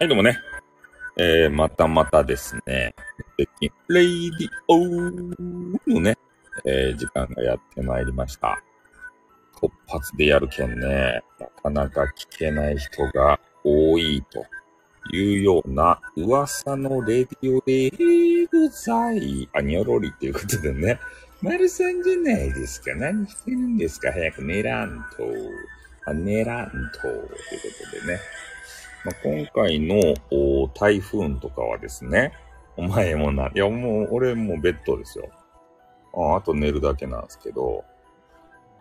はい、どうもね。えー、またまたですね。レイディオのね、えー、時間がやってまいりました。突発でやるけんね、なかなか聞けない人が多いというような噂のレディオでござい、あ、にょろりっていうことでね、丸さんじゃないですか。何してるんですか早く寝らんと。あ、寝らんと。ということでね。まあ、今回の台風とかはですね、お前もな、いやもう俺もうベッドですよ。ああと寝るだけなんですけど、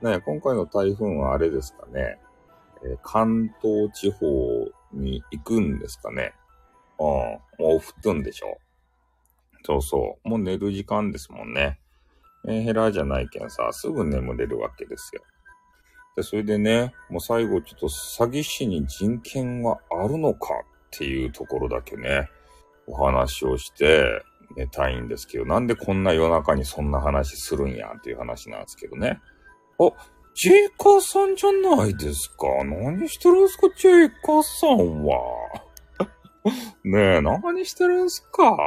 ね、今回の台風はあれですかね、えー、関東地方に行くんですかね。ああ、もう降っとんでしょ。そうそう。もう寝る時間ですもんね。メンヘラじゃないけんさ、すぐ眠れるわけですよ。で、それでね、もう最後ちょっと詐欺師に人権はあるのかっていうところだけね、お話をして寝たいんですけど、なんでこんな夜中にそんな話するんやっていう話なんですけどね。あ、ジェイカーさんじゃないですか。何してるんすか、ジェイカーさんは。ねえ、何してるんすか。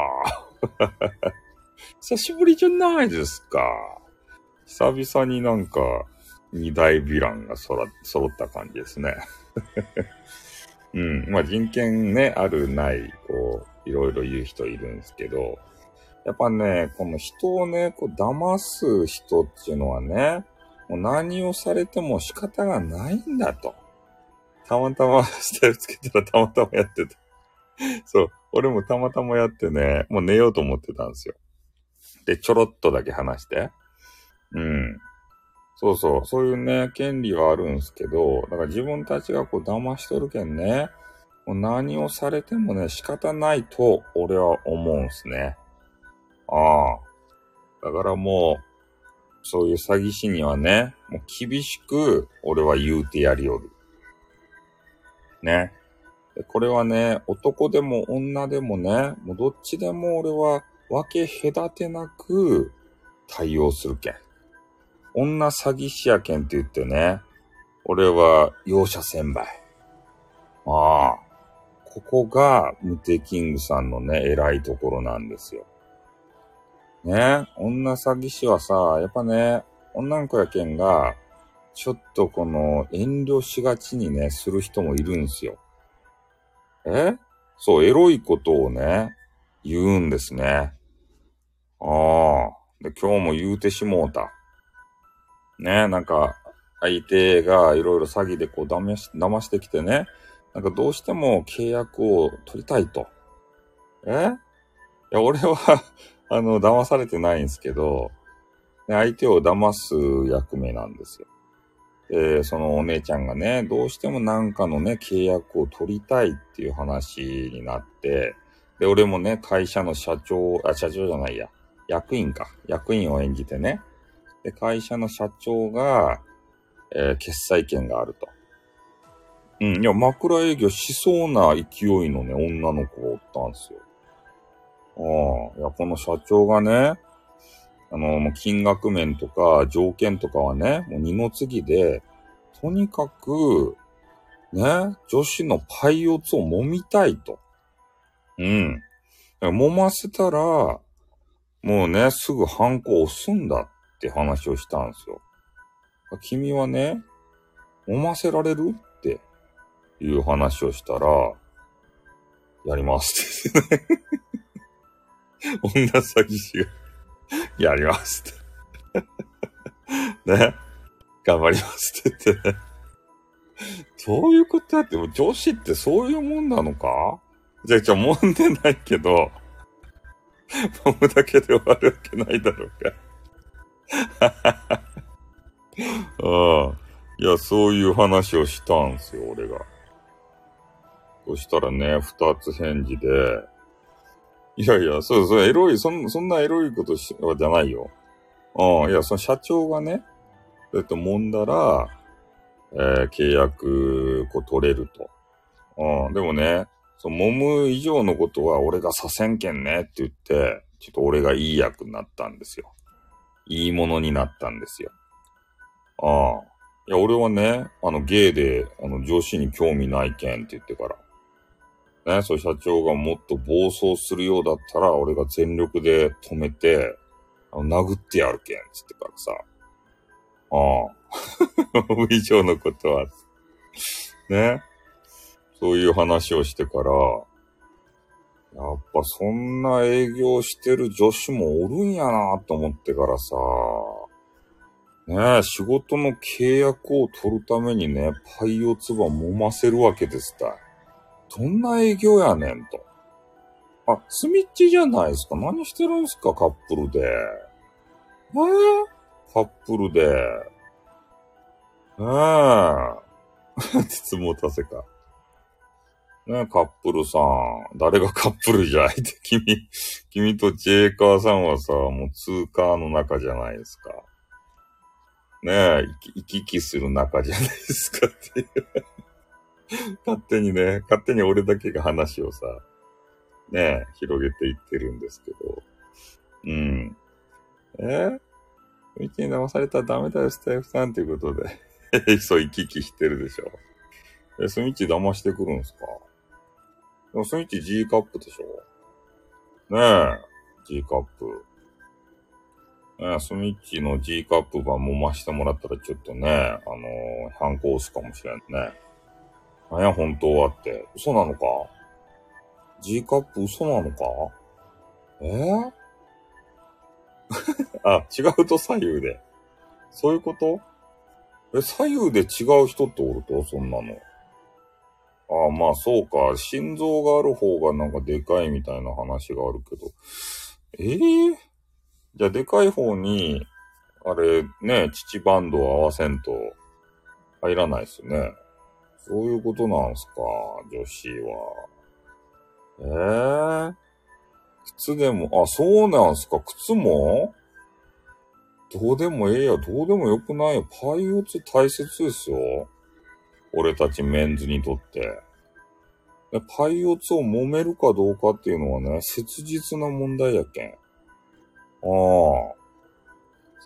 久しぶりじゃないですか。久々になんか、二大ヴィランが揃った感じですね。うん。まあ人権ね、あるない、こう、いろいろ言う人いるんですけど、やっぱね、この人をね、こう騙す人っていうのはね、もう何をされても仕方がないんだと。たまたまスタイルつけたらたまたまやってた。そう。俺もたまたまやってね、もう寝ようと思ってたんですよ。で、ちょろっとだけ話して。うん。そうそう。そういうね、権利はあるんすけど、だから自分たちがこう騙しとるけんね、もう何をされてもね、仕方ないと俺は思うんすね。ああ。だからもう、そういう詐欺師にはね、もう厳しく俺は言うてやりよる。ね。これはね、男でも女でもね、もうどっちでも俺は分け隔てなく対応するけん。女詐欺師やけんって言ってね、俺は容赦せんばい。ああ。ここがムテキングさんのね、偉いところなんですよ。ね、女詐欺師はさ、やっぱね、女の子やけんが、ちょっとこの遠慮しがちにね、する人もいるんすよ。え？そう、エロいことをね、言うんですね。ああ。で、今日も言うてしもうた。ね、なんか、相手がいろいろ詐欺でこう騙し、騙してきてね、なんかどうしても契約を取りたいと。え？いや、俺はあの、騙されてないんですけど、ね相手を騙す役目なんですよ。で、そのお姉ちゃんがね、どうしてもなんかのね、契約を取りたいっていう話になって、で、俺もね、会社の社長、あ、社長じゃないや、役員か。役員を演じてね。で、会社の社長が、えー、決裁権があると。うん、いや、枕営業しそうな勢いのね、女の子がおったんですよ。ああ、いや、この社長がね、あの、もう金額面とか条件とかはね、もう二の次で、とにかく、ね、女子のパイオツを揉みたいと。うん。揉ませたら、もうね、すぐハンコ押すんだっって話をしたんですよ。君はね、揉ませられる？っていう話をしたら、やりますってね 女詐欺師がやりますって ね。頑張りますって言ってね。どういうことやって、女子ってそういうもんなのか？じゃあ、じゃあ、揉んでないけど、揉むだけで終わるわけないだろうか。ああ。いや、そういう話をしたんすよ、俺が。そしたらね、二つ返事で、いやいや、そうそう、エロい、そんそんなエロいことしじゃないよ。ああ、いや、その社長がね、そうやって揉んだら、えー、契約、こう取れると。ああ、でもね、そう、揉む以上のことは俺がさせんけんねって言って、ちょっと俺がいい役になったんですよ。いいものになったんですよ。ああ。いや、俺はね、あの、ゲイで、あの、上司に興味ないけんって言ってから。ね、そう社長がもっと暴走するようだったら、俺が全力で止めて、あの殴ってやるけん、つってからさ。ああ。以上のことは、ね。そういう話をしてから、やっぱそんな営業してる女子もおるんやなと思ってからさ、ねえ、仕事の契約を取るためにね、パイオツバ揉ませるわけですた。どんな営業やねんと。あ、スミッチじゃないですか。何してるんすか、カップルで。えー、カップルで。ええー。つもたせか。ねカップルさん。誰がカップルじゃいって、君、君とジェイカーさんはさ、もう通貨の中じゃないですか。ねえ、行き来する仲じゃないですかっていう勝手にね、勝手に俺だけが話をさ、ねえ、広げていってるんですけど。うん。え？道に騙されたらダメだよ、スタイフさんっていうことで。そう、行き来してるでしょ。え、スミッチ騙してくるんすか？でもスミッチ G カップでしょねえ、G カップ。ねえ、スミッチの G カップ版も増してもらったらちょっとね、あのー、反抗すかもしれんね。なんや、本当はって。嘘なのか ?G カップ嘘なのか？えー、あ、違うと左右で。そういうこと？え、左右で違う人っておると？そんなの。ああ、まあそうか。心臓がある方がなんかでかいみたいな話があるけど。ええー、じゃあでかい方に、あれ、ね、父バンドを合わせんと入らないっすね。そういうことなんすか、女子は。ええー、靴でも、あ、そうなんすか、靴も？どうでもええや、どうでもよくないよ。パイオツ大切ですよ。俺たちメンズにとって。パイオツを揉めるかどうかっていうのはね、切実な問題やけん。ああ。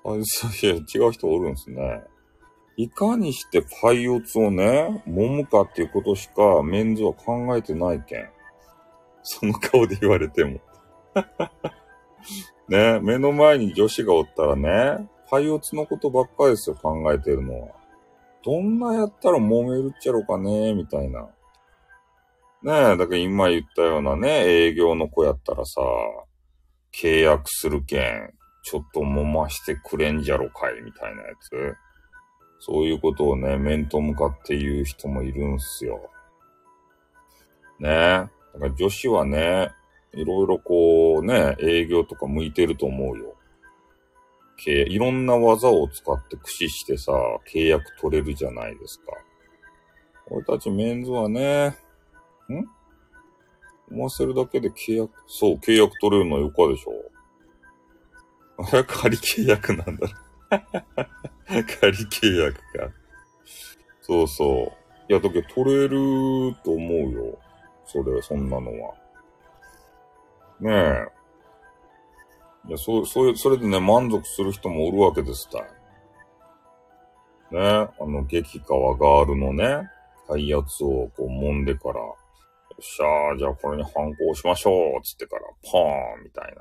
そう いや、違う人おるんすね。いかにしてパイオツをね、揉むかっていうことしかメンズは考えてないけん。その顔で言われても。ね、目の前に女子がおったらね、パイオツのことばっかりですよ、考えてるのは。どんなやったら揉めるっちゃろかね、みたいな。ねえ、だから今言ったようなね、営業の子やったらさ、契約するけん、ちょっと揉ましてくれんじゃろかい、みたいなやつ。そういうことをね、面と向かって言う人もいるんすよ。ねえ。だから女子はね、いろいろこうね、営業とか向いてると思うよ。いろんな技を使って駆使してさ、契約取れるじゃないですか。俺たちメンズはね、ん？思わせるだけで契約、そう、契約取れるのはよかでしょ。あれ、仮契約なんだろ。仮契約か。そうそう。いや、だけど取れると思うよ。それ、そんなのは。ねえ。いや、そう、そういう、それでね、満足する人もおるわけですた。ねあの、激川ガールのね、いやつをこう揉んでから、よっしゃー、じゃあこれに反抗しましょうつってから、ポーンみたい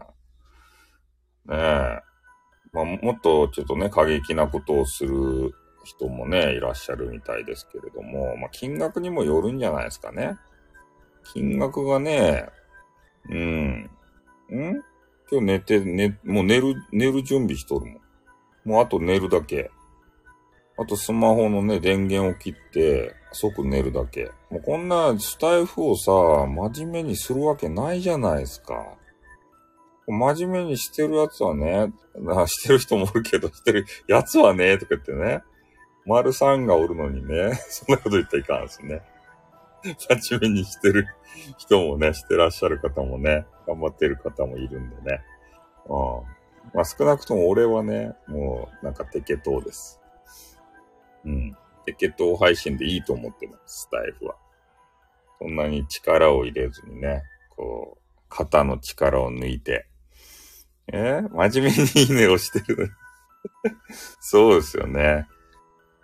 な。ねえ。まあ、もっとちょっとね、過激なことをする人もね、いらっしゃるみたいですけれども、まあ、金額にもよるんじゃないですかね。金額がね、うん。ん？今日寝て、寝、もう寝る、寝る準備しとるもん。もうあと寝るだけ。あとスマホのね、電源を切って、即寝るだけ。もうこんなスタイフをさ、真面目にするわけないじゃないですか。真面目にしてるやつはね、なしてる人もおるけど、してるやつはね、とか言ってね、丸さんがおるのにね、そんなこと言ったらいかんですね。真面目にしてる人もね、してらっしゃる方もね、頑張ってる方もいるんでね。うん。まあ少なくとも俺はね、もうなんかテケトーです。うん。テケトー配信でいいと思ってます、スタイフは。そんなに力を入れずにね、こう、肩の力を抜いて、え？ー、真面目にいいねをしてる そうですよね。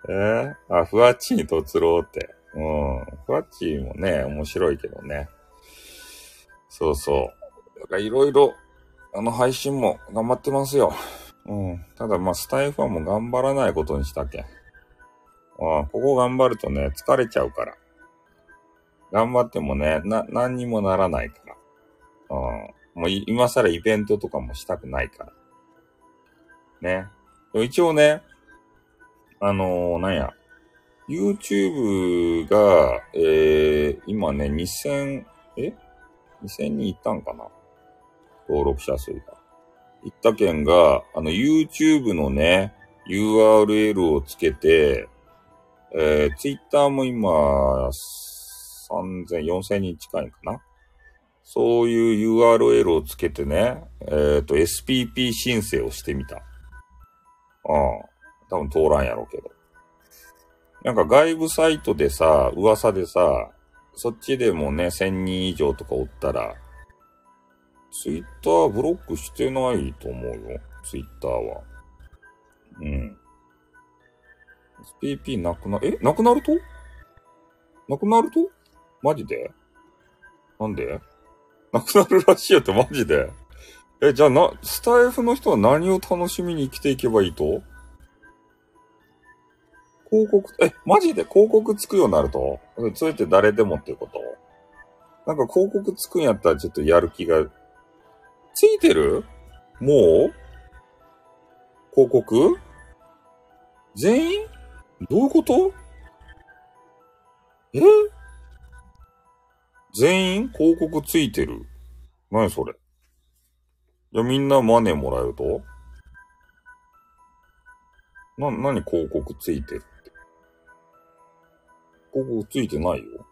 え？ー、あ、ふわっちにとつろうって。うん。ふわっちもね、面白いけどね。そうそう。だからいろいろ、あの配信も頑張ってますよ。うん。ただまあ、スタイフはもう頑張らないことにしたけん。あここ頑張るとね、疲れちゃうから。頑張ってもね、な、何にもならないから。うん。もう今更イベントとかもしたくないから。ね。一応ね、あのー、なんや、YouTube が、えー、今ね、2000、え ?2000 人いったんかな？登録者数が。いった件が、あの、YouTube のね、URL をつけて、えー、Twitter も今、3000、4000人近いんかな？そういう URL をつけてね、えっ、ー、と、SPP 申請をしてみた。ああ、多分通らんやろうけど。なんか外部サイトでさ、噂でさ、そっちでもね、1000人以上とかおったら、ツイッターブロックしてないと思うよ。ツイッターは。うん。SPP なくな、え？なくなると？なくなると？マジで？なんで？なくなるらしいやってマジで？え、じゃあな、スタイフの人は何を楽しみに生きていけばいいと？広告、え、マジで？広告つくようになると？それって誰でもっていうこと？なんか広告つくんやったらちょっとやる気が、ついてる？もう？広告？全員？どういうこと？え？全員？広告ついてる？何それ？じゃ、みんなマネーもらえると？な、なに広告ついてる？って。広告ついてないよ。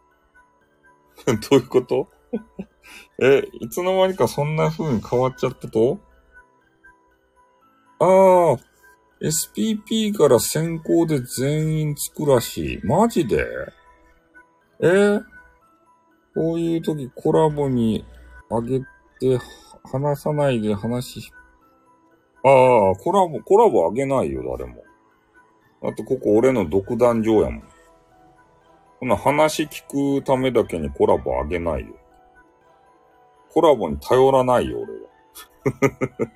どういうこと？え、いつの間にかそんな風に変わっちゃったと？ああ、SPP から先行で全員つくらしい。マジで？え？ー、こういう時コラボにあげて話さないで話ああ、コラボ、コラボあげないよ、誰も。だってここ俺の独壇場やもん。こんな話聞くためだけにコラボあげないよ。コラボに頼らないよ、俺は。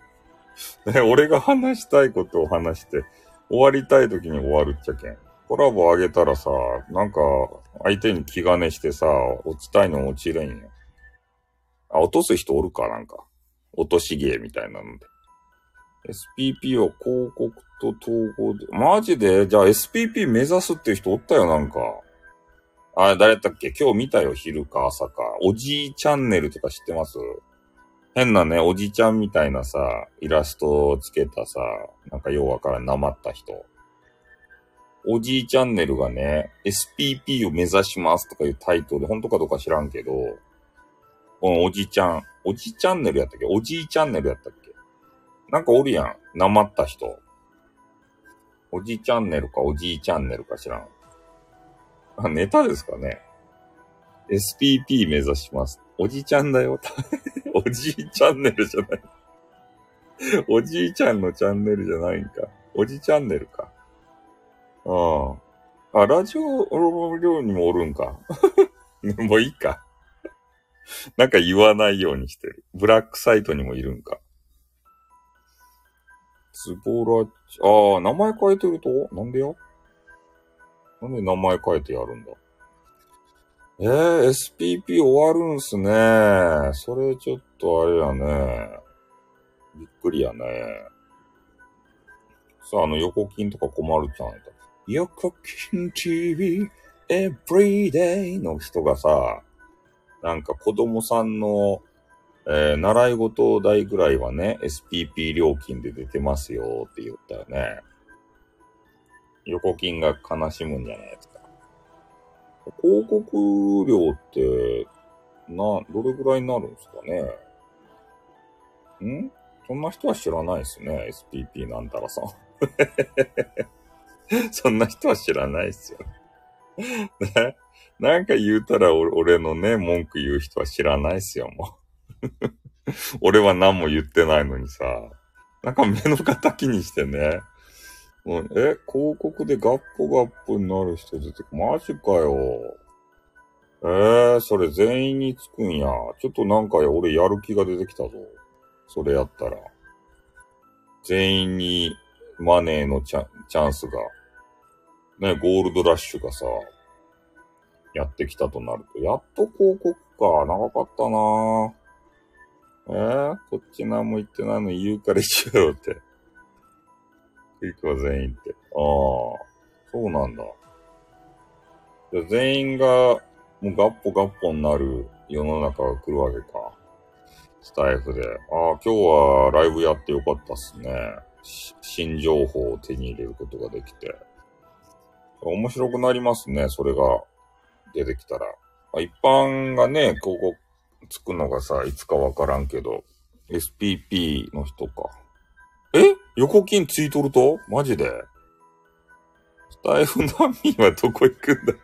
ね、俺が話したいことを話して、終わりたい時に終わるっちゃけん。コラボあげたらさ、なんか、相手に気兼ねしてさ、落ちたいの落ちれんよ。あ、落とす人おるかなんか。落とし芸みたいなので。SPP は広告と統合で、マジで？じゃあ SPP 目指すっていう人おったよ、なんか。あ、誰だったっけ？今日見たよ、昼か朝か。おじいチャンネルとか知ってます？変なね、おじちゃんみたいなさ、イラストをつけたさ、なんかようわからん、なまった人。おじいチャンネルがね、SPP を目指しますとかいうタイトルで、本当かどうか知らんけど、このおじちゃん、おじチャンネルやったっけ？おじいチャンネルやったっけ？なんかおるやん、なまった人。おじチャンネルかおじいチャンネルか知らん。あ、ネタですかね ?SPP 目指します。おじちゃんだよ。おじいチャンネルじゃない。おじいちゃんのチャンネルじゃないんか。おじチャンネルか。ああ。あ、ラジオ量にもおるんか。もういいか。なんか言わないようにしてる。ブラックサイトにもいるんか。ズボラ、ああ、名前変えてると？なんでよ？なんで名前変えてやるんだ？えー、SPP 終わるんすね。それちょっとあれやね。びっくりやね。さあ、あの、横金とか困るじゃないか。横金 TV Everyday の人がさ、なんか子供さんの、えー、習い事代ぐらいはね、SPP 料金で出てますよって言ったよね。横金が悲しむんじゃないですか。広告料って、な、どれぐらいになるんですかね。ん？そんな人は知らないですね。SPP なんたらさん。そんな人は知らないっすよ。ね？なんか言うたら俺のね、文句言う人は知らないっすよ、もう。俺は何も言ってないのにさ。なんか目の敵にしてね。もうえ、広告でガッポガッポになる人出てくマジかよ。えー、それ全員につくんや。ちょっとなんか俺やる気が出てきたぞ。それやったら。全員にマネーのチャチャンスが、ね、ゴールドラッシュがさ、やってきたとなると、やっと広告か。長かったなえー、こっち何も言ってないのに言うから一緒よって。クイックは全員って。ああ、そうなんだ。全員が、もうガッポガッポになる世の中が来るわけか。スタイフで。ああ、今日はライブやってよかったっすね。新情報を手に入れることができて。面白くなりますね、それが出てきたらま。一般がね、ここつくのがさ、いつかわからんけど、SPP の人か。横金ついとると？マジで？スタイフ難民はどこ行くんだ、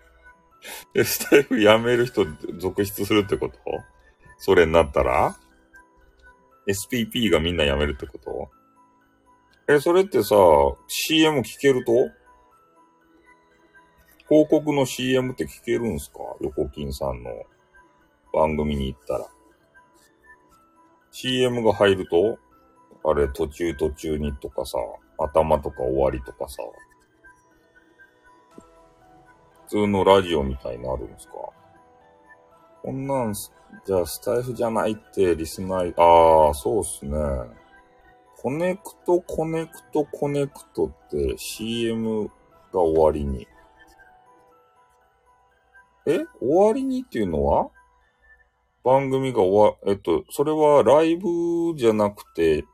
スタイフ辞める人続出するってこと？それになったら ?SPP がみんな辞めるってこと？え、それってさ、CM 聞けると？広告の CM って聞けるんすか？横金さんの番組に行ったら。CM が入ると？あれ、途中途中にとかさ、頭とか終わりとかさ、普通のラジオみたいになるんですか？こんなんす、じゃあスタエフじゃないってリスナー、ああ、そうっすね。コネクト、コネクト、コネクトって CM が終わりに。え？終わりにっていうのは？番組が終わ、えっと、それはライブじゃなくて、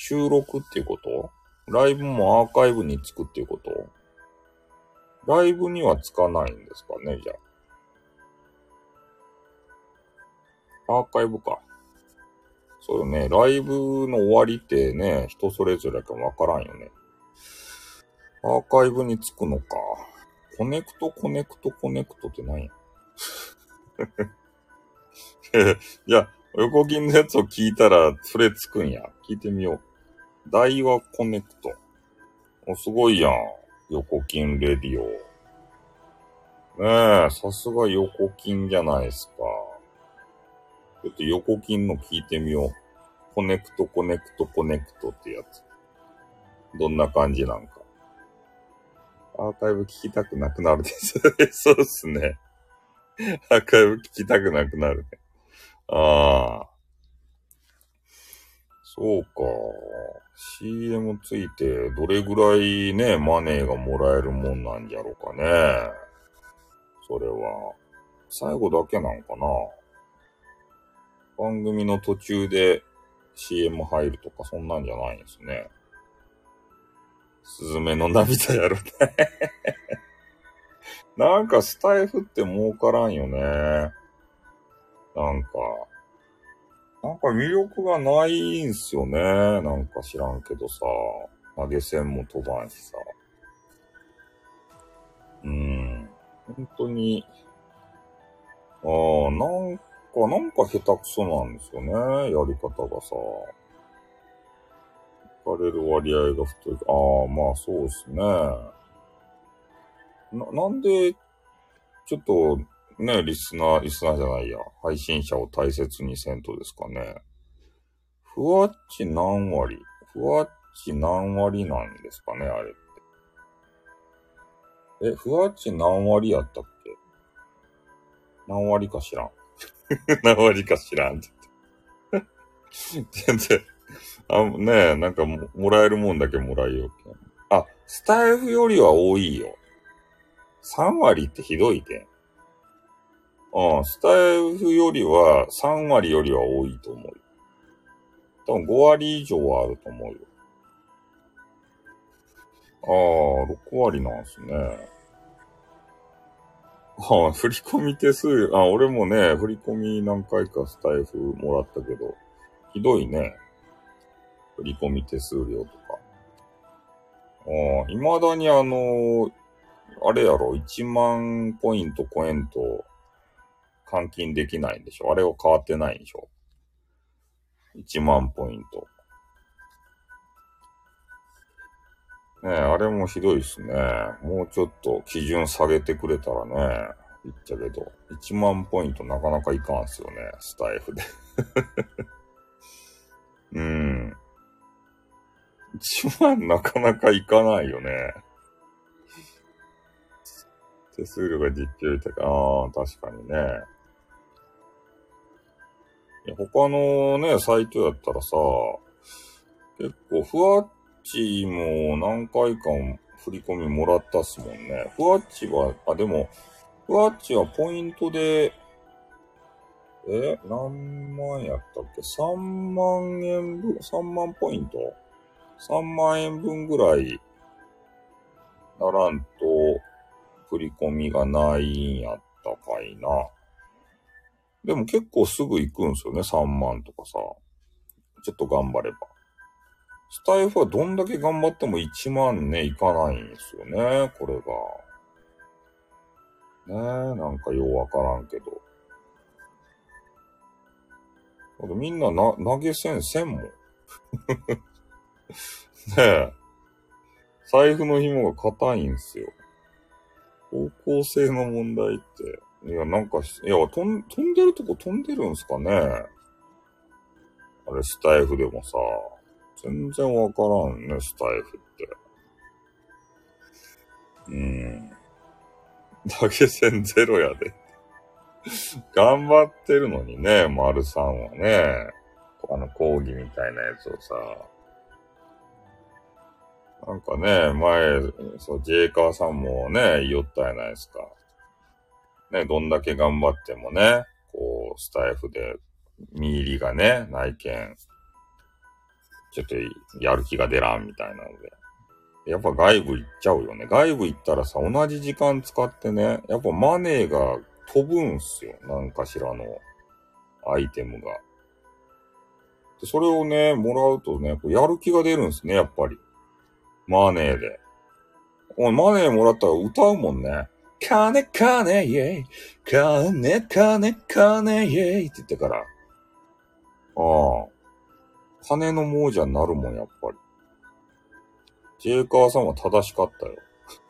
収録っていうこと？ライブもアーカイブにつくっていうこと？ライブにはつかないんですかね、じゃあ。アーカイブか。そうよね。ライブの終わりってね、人それぞれかわからんよね。アーカイブにつくのか。コネクト、コネクト、コネクトって何や？いや、横金のやつを聞いたら、それつくんや。聞いてみよう。大和コネクト。お、すごいやん。横金レディオ。ねえ、さすが横金じゃないですか。ちょっと横金の聞いてみよう。コネクト、コネクト、コネクトってやつ。どんな感じなんか。アーカイブ聞きたくなくなるです。そうっすね。アーカイブ聞きたくなくなるね。ああ。そうか。CM ついてどれぐらいね、マネーがもらえるもんなんじゃろうかね。それは。最後だけなんかな。番組の途中で CM 入るとかそんなんじゃないんですね。すずめの涙やろね なんかスタイフって儲からんよね。なんか、なんか魅力がないんすよね。なんか知らんけどさ。投げ銭も飛ばんしさ。うん。本当に、ああ、なんか、なんか下手くそなんですよね。やり方がさ。聞かれる割合が太い。ああ、まあそうですね。な、なんで、ちょっと、ね、リスナー、リスナーじゃないや。配信者を大切にせんとですかね。ふわっち何割ふわっち何割なんですかね、あれって。え、ふわっち何割やったっけ？何割か知らん。何割か知らんって言って。全然、あ、ねえ、なんかももらえるもんだけもらえようけ。あ、スタイフよりは多いよ。3割ってひどいけん。うん、スタイフよりは3割よりは多いと思うよ。多分5割以上はあると思うよ。ああ、6割なんすね。ああ、振り込み手数、あ、俺もね、振り込み何回かスタイフもらったけど、ひどいね。振り込み手数料とか。ああ、未だにあの、あれやろ、1万ポイントコエント換金できないんでしょ？あれは変わってないんでしょ ?1 万ポイント。ねえ、あれもひどいっすね。もうちょっと基準下げてくれたらね、言っちゃけど、1万ポイントなかなかいかんっすよね、スタイフで。うん。1万なかなかいかないよね。手数料が実況いたか、ああ、確かにね。他のね、サイトやったらさ、結構、ふわっちも何回か振り込みもらったっすもんね。ふわっちは、あ、でも、ふわっちはポイントで、え何万やったっけ ?3 万円分、3万ポイント ?3 万円分ぐらいならんと、振り込みがないんやったかいな。でも結構すぐ行くんですよね、3万とかさ。ちょっと頑張れば。スタイフはどんだけ頑張っても1万ね、いかないんですよね、これが。ねえ、なんかようわからんけど。みんなな、投げ銭せんもん。ねえ。財布の紐が硬いんすよ。方向性の問題って。いや、なんか、いや、飛ん飛んでるとこ飛んでるんすかねあれ、スタイフでもさ。全然わからんね、スタイフって。うん。投げ銭ゼロやで。頑張ってるのにね、丸さんはね。あの講義みたいなやつをさ。なんかね、前、そう、ジェイカーさんもね、言ったやないですか。ね、どんだけ頑張ってもね、こう、スタイフで、見入りがね、内見、ちょっとやる気が出らんみたいなので。やっぱ外部行っちゃうよね。外部行ったらさ、同じ時間使ってね、やっぱマネーが飛ぶんすよ。なんかしらのアイテムが。でそれをね、もらうとね、やる気が出るんすね、やっぱり。マネーで。マネーもらったら歌うもんね。金金イェイ。金金金イェイって言ってから。ああ。金の亡者になるもん、やっぱり。ジェイカーさんは正しかったよ。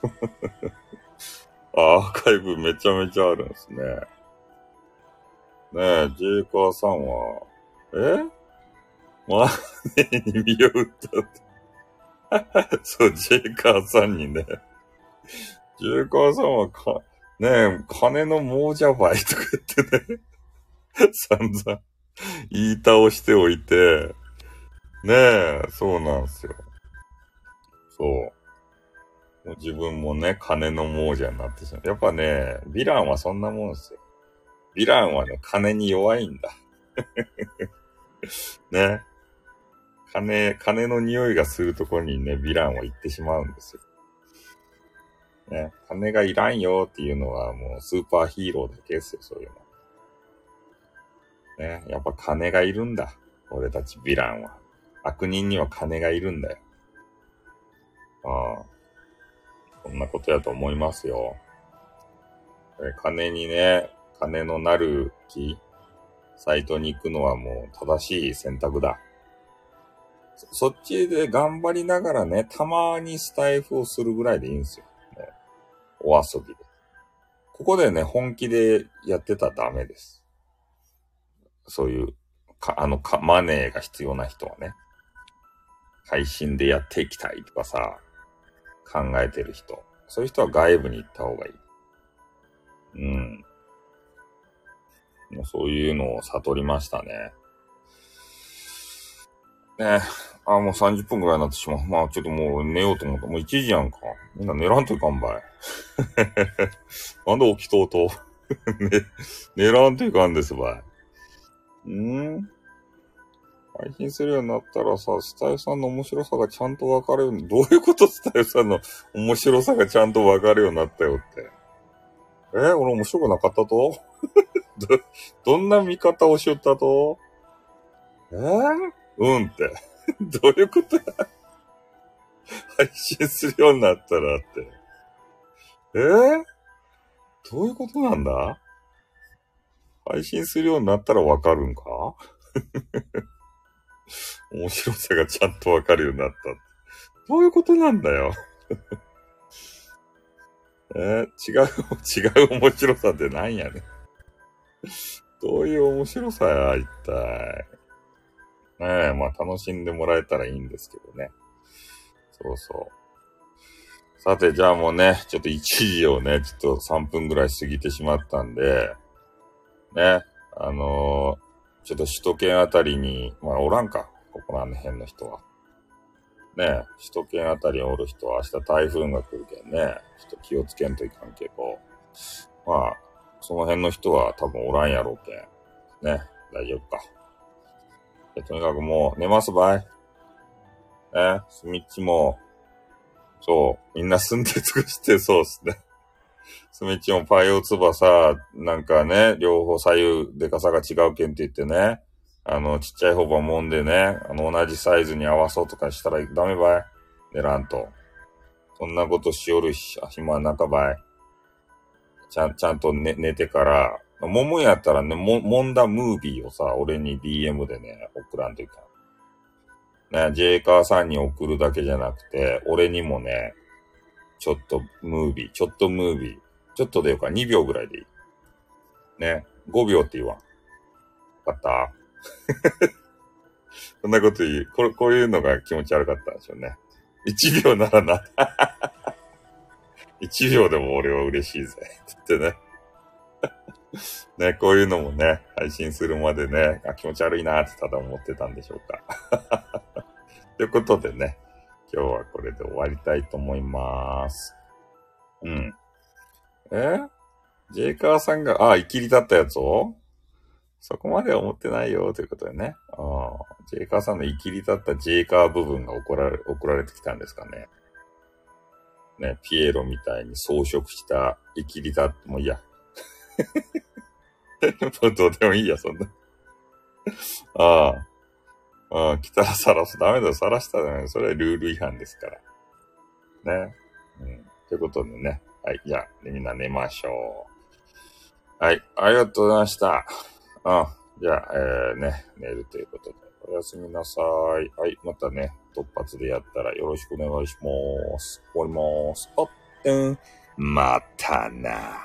アーカイブめちゃめちゃあるんですね。ねえ、ジェイカーさんは、え？マネに身を打ったって。そう、ジェイカーさんにね。ジェイカーさんはか、ねえ、金の亡者ばいとか言ってね。散々言い倒しておいて、ねえ、そうなんですよ。そう。もう自分もね、金の亡者になってしまう。やっぱね、ヴィランはそんなもんですよ。ヴィランはね、金に弱いんだ。ね。金、金の匂いがするところにね、ヴィランは行ってしまうんですよ。ね。金がいらんよっていうのはもうスーパーヒーローだけですよ、そういうの。ね。やっぱ金がいるんだ。俺たちヴィランは。悪人には金がいるんだよ。ああ。そんなことやと思いますよ。え金にね、金のなる木、サイトに行くのはもう正しい選択だ。そっちで頑張りながらね、たまにスタイフをするぐらいでいいんですよ。お遊びで。ここでね、本気でやってたらダメです。そういう、か、あの、か、マネーが必要な人はね。配信でやっていきたいとかさ、考えてる人。そういう人は外部に行った方がいい。うん。もうそういうのを悟りましたね。ねあ、もう30分くらいになってしまう。まあちょっともう寝ようと思った。もう1時やんか。みんな寝らんといかんばい。なんで起きとうと。ね、寝らんといかんですばい。ん配信するようになったらさ、スタイフさんの面白さがちゃんとわかるように、どういうことスタイフさんの面白さがちゃんとわかるようになったよって。え俺面白くなかったと？ど、どんな見方をしよったと？え？ー、うんって。どういうことや配信するようになったらって。えー、どういうことなんだ?配信するようになったらわかるんか? 面白さがちゃんとわかるようになった。どういうことなんだよ? えー、違う、違う面白さって何やねん。どういう面白さや、一体。ねえ、まあ楽しんでもらえたらいいんですけどね。そうそう。さて、じゃあもうね、ちょっと1時をね、ちょっと3分ぐらい過ぎてしまったんで、ね、あのー、ちょっと首都圏あたりに、まあおらんか、ここら辺の人は。ね、首都圏あたりにおる人は明日台風が来るけんね、ちょっと気をつけんといかんけど、まあ、その辺の人は多分おらんやろうけん。ね、大丈夫か。とにかくもう寝ますばい。ね、スミッチも、そう、みんな住んで尽くしてそうっすね。スミッチもパイオツバさ、なんかね、両方左右でかさが違うけんって言ってね、あの、ちっちゃい方ばもんでね、あの、同じサイズに合わそうとかしたらダメばい。寝らんと。そんなことしよる暇なかばい。ちゃん、ちゃんと寝、寝てから、もむやったらね、も、もんだムービーをさ、俺に DM でね、送らんといかん。ね、ジェイカーさんに送るだけじゃなくて、俺にもね、ちょっとムービー、ちょっとムービー、ちょっとでよか、2秒ぐらいでいい。ね、5秒って言わん。わかった？そんなこと言う。これ、こういうのが気持ち悪かったんでしょうね。1秒ならな。1秒でも俺は嬉しいぜ。ってね。ね、こういうのもね、配信するまでね、あ気持ち悪いなってただ思ってたんでしょうか。ということでね、今日はこれで終わりたいと思います。うん。え？ジェイカーさんが、あ、生きり立ったやつを？そこまでは思ってないよ、ということでね。あジェイカーさんの生きり立ったジェイカー部分が送られ、送られてきたんですかね。ね、ピエロみたいに装飾した生きり立って、もういいや。も うどうでもいいや、そんな。ああ。ああ、来たら晒す。ダメだよ、晒したらね。それはルール違反ですから。ね。うん。ということでね。はい。じゃあ、みんな寝ましょう。はい。ありがとうございました。あじゃあ、えー、ね、寝るということで。おやすみなさい。はい。またね、突発でやったらよろしくお願いします。終わります。あっ、うん。またな